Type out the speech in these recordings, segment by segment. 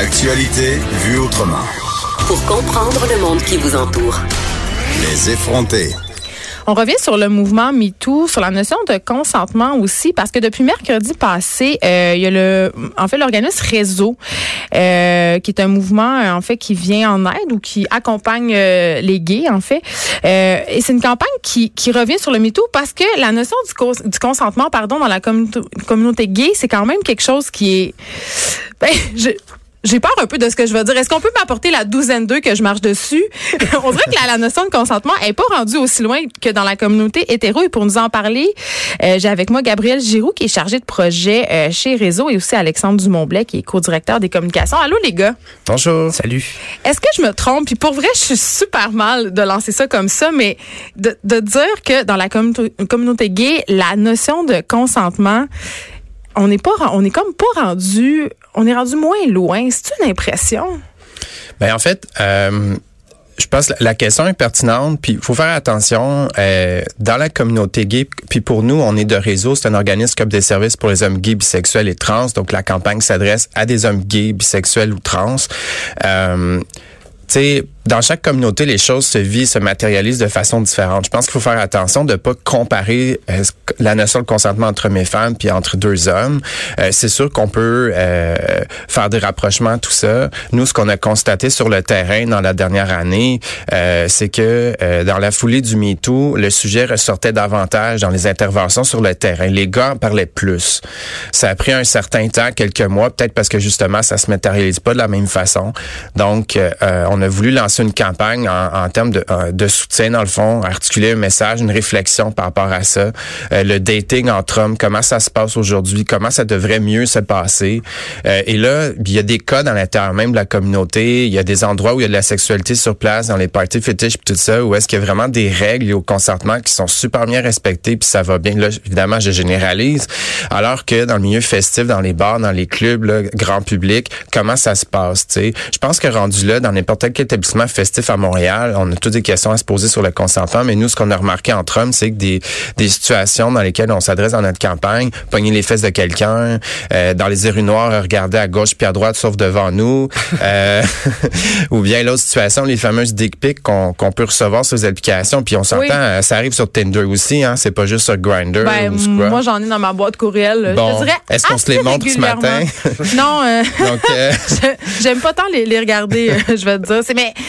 L'actualité vue autrement. Pour comprendre le monde qui vous entoure. Les effronter. On revient sur le mouvement MeToo, sur la notion de consentement aussi, parce que depuis mercredi passé, euh, il y a le, en fait, l'organisme Réseau, euh, qui est un mouvement en fait qui vient en aide ou qui accompagne euh, les gays en fait. Euh, et c'est une campagne qui, qui revient sur le MeToo parce que la notion du, du consentement, pardon, dans la communauté, communauté gay, c'est quand même quelque chose qui est, ben, je, j'ai peur un peu de ce que je vais dire. Est-ce qu'on peut m'apporter la douzaine d'eux que je marche dessus? On dirait que la, notion de consentement est pas rendue aussi loin que dans la communauté hétéro. Et pour nous en parler, euh, j'ai avec moi Gabriel Giroux, qui est chargé de projet euh, chez Réseau, et aussi Alexandre Dumont-Blais, qui est co-directeur des communications. Allô, les gars? Bonjour. Salut. Est-ce que je me trompe? Puis pour vrai, je suis super mal de lancer ça comme ça, mais de, de dire que dans la communauté gay, la notion de consentement on n'est pas, on est comme pas rendu, on est rendu moins loin. C'est une impression. Ben en fait. Euh, je pense que la question est pertinente, puis il faut faire attention euh, dans la communauté gay. Puis pour nous, on est de réseau, c'est un organisme qui offre des services pour les hommes gays, bisexuels et trans. Donc la campagne s'adresse à des hommes gays, bisexuels ou trans. Euh, tu sais, dans chaque communauté, les choses se vivent, se matérialisent de façon différente. Je pense qu'il faut faire attention de pas comparer euh, la notion de consentement entre et femmes puis entre deux hommes. Euh, c'est sûr qu'on peut euh, faire des rapprochements, tout ça. Nous, ce qu'on a constaté sur le terrain dans la dernière année, c'est que dans la foulée du MeToo, le sujet ressortait davantage dans les interventions sur le terrain. Les gars en parlaient plus. Ça a pris un certain temps, quelques mois, peut-être parce que justement, ça se matérialise pas de la même façon. Donc, on a voulu lancer une campagne en, termes de, euh, de, soutien, dans le fond, articuler un message, une réflexion par rapport à ça. Euh, le dating entre hommes, comment ça se passe aujourd'hui, comment ça devrait mieux se passer. Euh, et là, il y a des cas dans l'intérieur même de la communauté, il y a des endroits où il y a de la sexualité sur place, dans les parties fétiches et tout ça, où est-ce qu'il y a vraiment des règles au consentement qui sont super bien respectées, puis ça va bien. Là, évidemment, je généralise. Alors que dans le milieu festif, dans les bars, dans les clubs, là, grand public, comment ça se passe, tu sais? Je pense que rendu là, dans n'importe quel établissement festif à Montréal, on a toutes des questions à se poser sur le consentement, mais nous, ce qu'on a remarqué entre hommes, c'est que des, des situations dans lesquelles on s'adresse dans notre campagne, pogner les fesses de quelqu'un, euh, dans les rues noires, regarder à gauche puis à droite, sauf devant nous, euh, ou bien l'autre situation, les fameuses dick pics qu'on peut recevoir sur les applications, puis on s'entend, euh, ça arrive sur Tinder aussi, hein, c'est pas juste sur Grindr ben, ou Moi, j'en ai dans ma boîte courriel. Bon, est-ce qu'on se les montre ce matin? non, Donc, j'aime pas tant les, les regarder, je vais te dire. C'est mais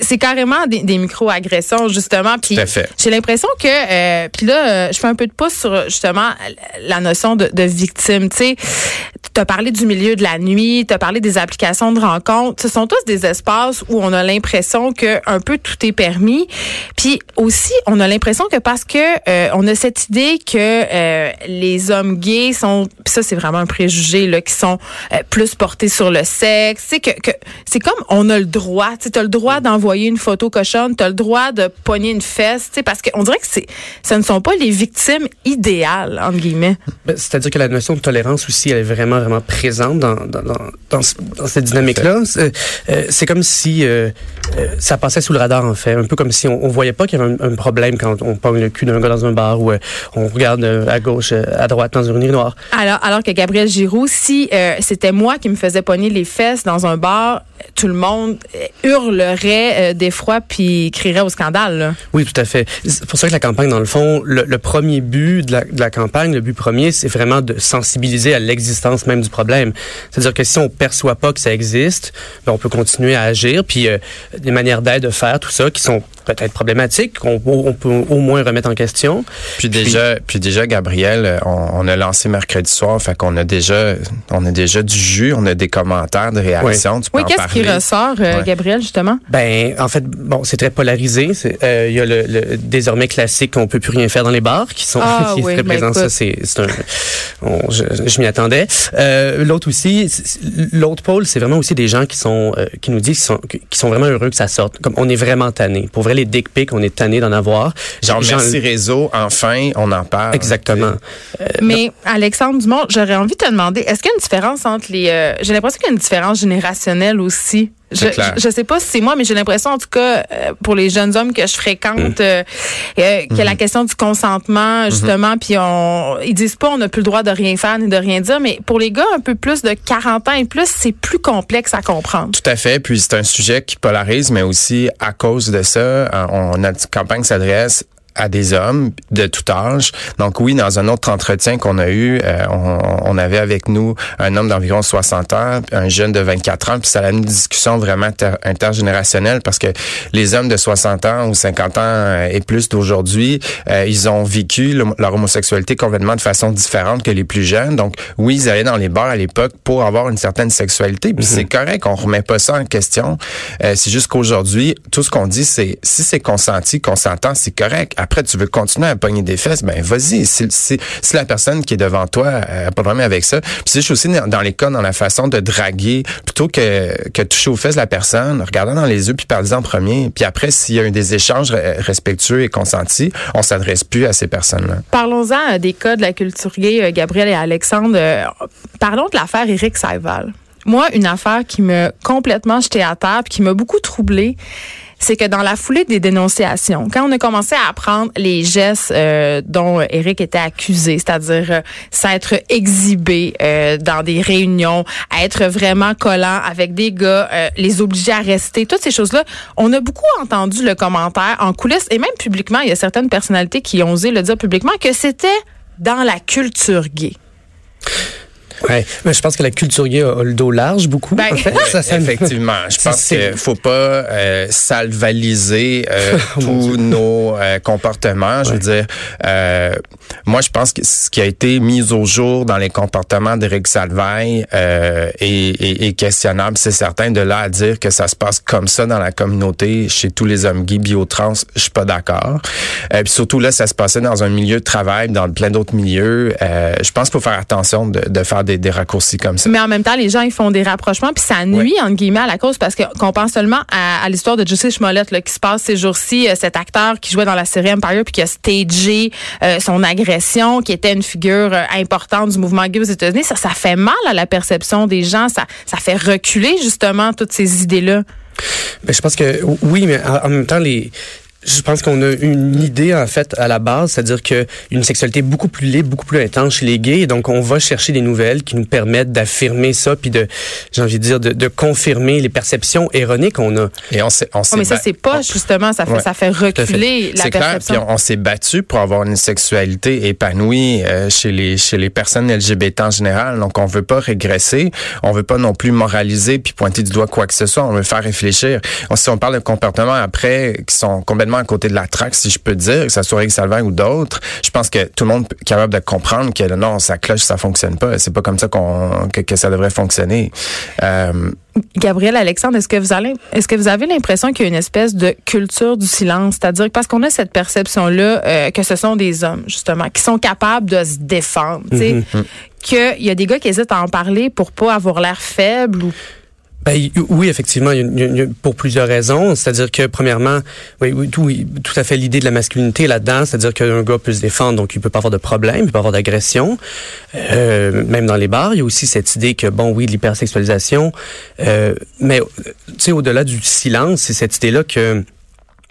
c'est carrément des, des micro-agressions, justement. Puis j'ai l'impression que, euh, puis là, euh, je fais un peu de pouce sur justement la notion de, de victime. Tu sais, tu as parlé du milieu de la nuit, tu as parlé des applications de rencontres. Ce sont tous des espaces où on a l'impression que un peu tout est permis. Puis aussi, on a l'impression que parce que euh, on a cette idée que euh, les hommes gays sont, ça c'est vraiment un préjugé là, qui sont euh, plus portés sur le sexe. C'est que, que c'est comme on a le droit. Tu as le droit d'envoyer une photo cochonne, tu as le droit de pogner une fesse. Parce qu'on dirait que c'est, ce ne sont pas les victimes idéales entre guillemets. Ben, c'est-à-dire que la notion de tolérance aussi, elle est vraiment vraiment présente dans, dans, dans, dans cette dynamique-là. C'est euh, comme si euh, euh, ça passait sous le radar, en fait. Un peu comme si on, on voyait pas qu'il y avait un, problème quand on pogne le cul d'un gars dans un bar ou on regarde à gauche, à droite dans une noire. Alors, alors que Gabriel Giroux, si c'était moi qui me faisais pogner les fesses dans un bar, tout le monde hurlerait d'effroi puis crierait au scandale. Là. Oui, tout à fait. C'est pour ça que la campagne, dans le fond, le, premier but de la, de la campagne, le but premier, c'est vraiment de sensibiliser à l'existence même du problème. C'est-à-dire que si on perçoit pas que ça existe, ben on peut continuer à agir, puis euh, des manières d'aide de faire tout ça qui sont peut-être problématiques, qu'on on peut au moins remettre en question. Puis déjà, puis, déjà, Gabriel, on, a lancé mercredi soir, fait qu'on a déjà, on a déjà du jus, on a des commentaires, des réactions. Oui, qu'est-ce qui ressort, euh, Gabriel, justement? Ben, en fait, bon, c'est très polarisé. Euh, il y a le, désormais classique qu'on peut plus rien faire dans les bars, qui sont ah, qui oui, ben, Ça, c'est un, je, je m'y attendais. Euh, l'autre aussi, l'autre pôle, c'est vraiment aussi des gens qui sont, euh, qui nous disent qu'ils sont, qui sont vraiment heureux que ça sorte. Comme on est vraiment tanné. Pour vrai, les dick pics, on est tanné d'en avoir. Genre, merci réseau, enfin, on en parle. Exactement. Euh, Mais Alexandre Dumont, j'aurais envie de te demander, est-ce qu'il y a une différence entre les, j'ai l'impression qu'il y a une différence générationnelle aussi? Je, je, sais pas si c'est moi, mais j'ai l'impression, en tout cas, euh, pour les jeunes hommes que je fréquente, mm. euh, euh, que la mm-hmm. question du consentement, mm-hmm. justement, puis on, ils disent pas on n'a plus le droit de rien faire ni de rien dire, mais pour les gars un peu plus de 40 ans et plus, c'est plus complexe à comprendre. Tout à fait. Puis c'est un sujet qui polarise, mais aussi à cause de ça, on, notre campagne s'adresse à des hommes de tout âge. Donc oui, dans un autre entretien qu'on a eu, euh, on, avait avec nous un homme d'environ 60 ans, un jeune de 24 ans, puis ça a une discussion vraiment intergénérationnelle parce que les hommes de 60 ans ou 50 ans euh, et plus d'aujourd'hui, euh, ils ont vécu leur homosexualité complètement de façon différente que les plus jeunes. Donc oui, ils allaient dans les bars à l'époque pour avoir une certaine sexualité, puis c'est mhm. correct, on remet pas ça en question. c'est juste qu'aujourd'hui, tout ce qu'on dit, c'est si c'est consenti, consentant, c'est correct après, tu veux continuer à pogner des fesses, ben vas-y. Si, la personne qui est devant toi n'a pas de problème avec ça. Puis c'est aussi dans les cas, dans la façon de draguer, plutôt que, que toucher aux fesses la personne, regardant dans les yeux, puis parler en premier. Puis après, s'il y a eu des échanges respectueux et consentis, on s'adresse plus à ces personnes-là. Parlons-en euh, des cas de la culture gay, euh, Gabriel et Alexandre. Euh, parlons de l'affaire Éric Saival. Moi, une affaire qui m'a complètement jeté à terre, qui m'a beaucoup troublée, c'est que dans la foulée des dénonciations, quand on a commencé à apprendre les gestes euh, dont Eric était accusé, c'est-à-dire euh, s'être exhibé euh, dans des réunions, être vraiment collant avec des gars, les obliger à rester, toutes ces choses-là, on a beaucoup entendu le commentaire en coulisses et même publiquement, il y a certaines personnalités qui ont osé le dire publiquement que c'était dans la culture gay. Ouais, mais je pense que la culture gay a, le dos large beaucoup. Ben, ça, Effectivement, je pense qu'il faut pas euh, salvaliser euh, oh tous nos euh, comportements. Je veux dire, euh, moi, je pense que ce qui a été mis au jour dans les comportements d'Éric Salvaille euh, est, est, questionnable. C'est certain de là à dire que ça se passe comme ça dans la communauté chez tous les hommes gays biotrans, je suis pas d'accord. Euh, puis surtout là, ça se passait dans un milieu de travail, dans plein d'autres milieux. je pense qu'il faut faire attention de, de faire des, raccourcis comme ça. Mais en même temps, les gens, ils font des rapprochements, puis ça nuit, entre guillemets, à la cause, parce qu'on pense seulement à, l'histoire de Justice Smollett, là, qui se passe ces jours-ci, euh, cet acteur qui jouait dans la série Empire, puis qui a stagé euh, son agression, qui était une figure euh, importante du mouvement gay aux États-Unis. Ça, ça fait mal à la perception des gens. Ça, ça fait reculer, justement, toutes ces idées-là. Ben, je pense que oui, mais en même temps, les, je pense qu'on a une idée en fait à la base, c'est-à-dire que une sexualité beaucoup plus libre, beaucoup plus intense chez les gays, et donc on va chercher des nouvelles qui nous permettent d'affirmer ça, puis de, j'ai envie de dire, de, de, confirmer les perceptions erronées qu'on a. Et on s'est, on oh, mais ça c'est pas justement, ça fait, ça fait reculer la perception. Clair, puis on, s'est battu pour avoir une sexualité épanouie euh, chez les chez les personnes LGBT en général, donc on veut pas régresser, on veut pas non plus moraliser puis pointer du doigt quoi que ce soit, on veut faire réfléchir. si on parle de comportements après qui sont complètement à côté de la traque, si je peux dire, que ce soit Rick Salvin ou d'autres. Je pense que tout le monde est capable de comprendre que non, ça cloche, ça fonctionne pas. C'est pas comme ça qu'on que, ça devrait fonctionner. Euh, Gabriel Alexandre, est-ce que vous avez, est-ce que vous avez l'impression qu'il y a une espèce de culture du silence, c'est-à-dire parce qu'on a cette perception-là euh, que ce sont des hommes justement qui sont capables de se défendre, mm-hmm. qu'il y a des gars qui hésitent à en parler pour pas avoir l'air faible ou ben, oui, effectivement, pour plusieurs raisons. C'est-à-dire que, premièrement, oui, tout, tout à fait l'idée de la masculinité là-dedans, c'est-à-dire qu'un gars peut se défendre, donc il peut pas avoir de problème, il peut pas avoir d'agression. Euh, même dans les bars, il y a aussi cette idée que, bon, oui, de l'hypersexualisation, euh, mais, tu sais, au-delà du silence, c'est cette idée-là que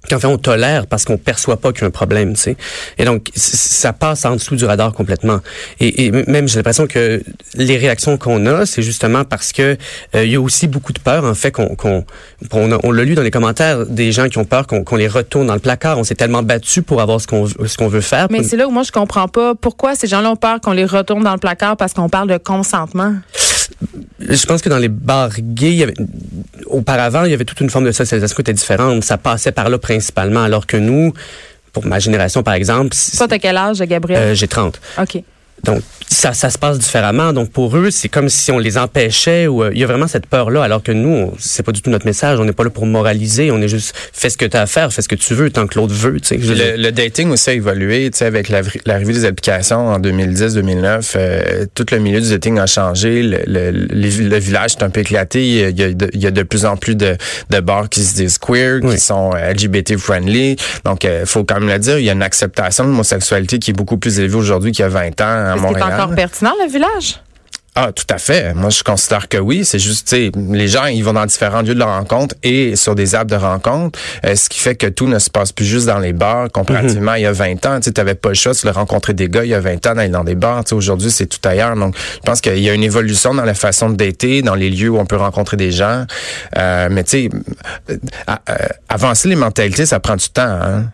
qu'en fait on tolère parce qu'on perçoit pas qu'il y a un problème, tu sais. Et donc ça passe en dessous du radar complètement. Et, même j'ai l'impression que les réactions qu'on a, c'est justement parce que euh, il y a aussi beaucoup de peur en fait qu'on qu'on on, l'a lu dans les commentaires des gens qui ont peur qu'on les retourne dans le placard. On s'est tellement battu pour avoir ce qu'on ce qu'on veut faire. Mais c'est là où moi je comprends pas pourquoi ces gens-là ont peur qu'on les retourne dans le placard parce qu'on parle de consentement je pense que dans les bars gays, auparavant, il y avait toute une forme de socialisation qui était différente. Ça passait par là principalement, alors que nous, pour ma génération, par exemple... Toi, t'as quel âge, Gabriel? Euh, j'ai 30. OK. Donc, ça, ça se passe différemment. Donc, pour eux, c'est comme si on les empêchait ou euh, il y a vraiment cette peur-là, alors que nous, c'est pas du tout notre message. On n'est pas là pour moraliser. On est juste, fais ce que tu as à faire, fais ce que tu veux, tant que l'autre veut. Le, le, dating aussi a évolué, tu sais, avec l'arrivée des applications en 2010-2009. Euh, tout le milieu du dating a changé. Le, le, village est un peu éclaté. Il y a, de, il y a de plus en plus de, de bars qui se disent queer, qui sont euh, LGBT-friendly. Donc, il faut quand même le dire, il y a une acceptation de l'homosexualité qui est beaucoup plus élevée aujourd'hui qu'il y a 20 ans est-ce qu'il est encore pertinent, le village? Ah, tout à fait. Moi, je considère que oui. C'est juste, tu sais, les gens, ils vont dans différents lieux de leur rencontre et sur des apps de rencontre, euh, ce qui fait que tout ne se passe plus juste dans les bars. Comparativement, il y a 20 ans, tu n'avais pas le choix de rencontrer des gars il y a 20 ans d'aller dans des bars. Aujourd'hui, c'est tout ailleurs. Donc, je pense qu'il y a une évolution dans la façon de dater, dans les lieux où on peut rencontrer des gens. Euh, mais tu sais, euh, avancer les mentalités, ça prend du temps. Hein?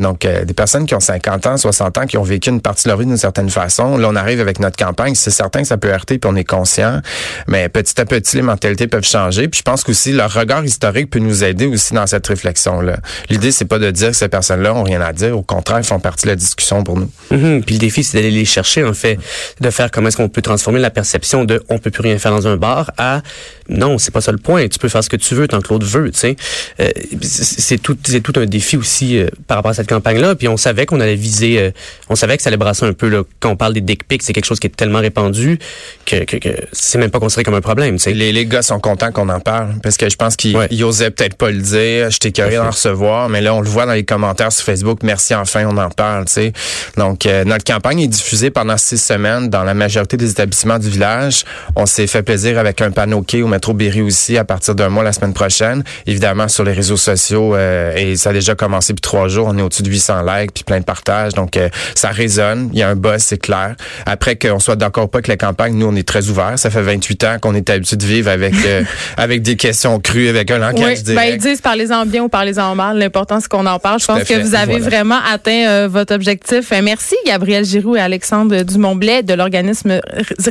Donc, euh, des personnes qui ont 50 ans, 60 ans, qui ont vécu une partie de leur vie d'une certaine façon. Là, on arrive avec notre campagne. C'est certain que ça peut heurter, puis on est conscient. Mais petit à petit, les mentalités peuvent changer. Puis je pense qu'aussi, leur regard historique peut nous aider aussi dans cette réflexion-là. L'idée, c'est pas de dire que ces personnes-là ont rien à dire. Au contraire, ils font partie de la discussion pour nous. Mm-hmm. Puis le défi, c'est d'aller les chercher, en fait, de faire comment est-ce qu'on peut transformer la perception de on peut plus rien faire dans un bar à non, c'est pas ça le point. Tu peux faire ce que tu veux tant que l'autre veut, tu sais. Euh, c'est tout, tout un défi aussi euh, par rapport à cette campagne-là. Puis on savait qu'on allait viser, euh, on savait que ça allait brasser un peu là. Quand on parle des dick pics, c'est quelque chose qui est tellement répandu que, que, que c'est même pas considéré comme un problème. Les, les gars sont contents qu'on en parle parce que je pense qu'ils osaient peut-être pas le dire. J'étais curieux d'en recevoir, mais là on le voit dans les commentaires sur Facebook. Merci enfin, on en parle. Tu sais. Donc notre campagne est diffusée pendant six semaines dans la majorité des établissements du village. On s'est fait plaisir avec un panneau quai au métro Berry aussi à partir d'un mois la semaine prochaine. Évidemment sur les réseaux sociaux euh, et ça a déjà commencé depuis trois jours. On est au-dessus de 800 likes puis plein de partages. Donc euh, ça résonne. Il y a un buzz, c'est clair. Après qu'on soit d'accord pas avec la campagne, nous on est très ouverts. Ça fait 28 ans qu'on est habitué de vivre avec euh, avec des questions crues, avec un langage oui, Ben, ils disent parlez-en bien ou parlez-en mal. L'important c'est qu'on en parle. Je pense que vous avez vraiment atteint votre objectif. merci Gabriel Giroux et Alexandre Dumont-Blais de l'organisme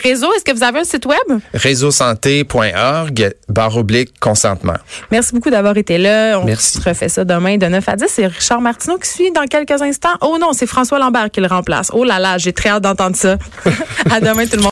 Réseau. Est-ce que vous avez un site web? Réseausanté.org barre oblique consentement. Merci beaucoup d'avoir été là. On Merci. refait ça demain de 9 à 10. C'est Richard Qui suit dans quelques instants. Oh non, c'est François Lambert qui le remplace. Oh là là, j'ai très hâte d'entendre ça. à demain tout le monde.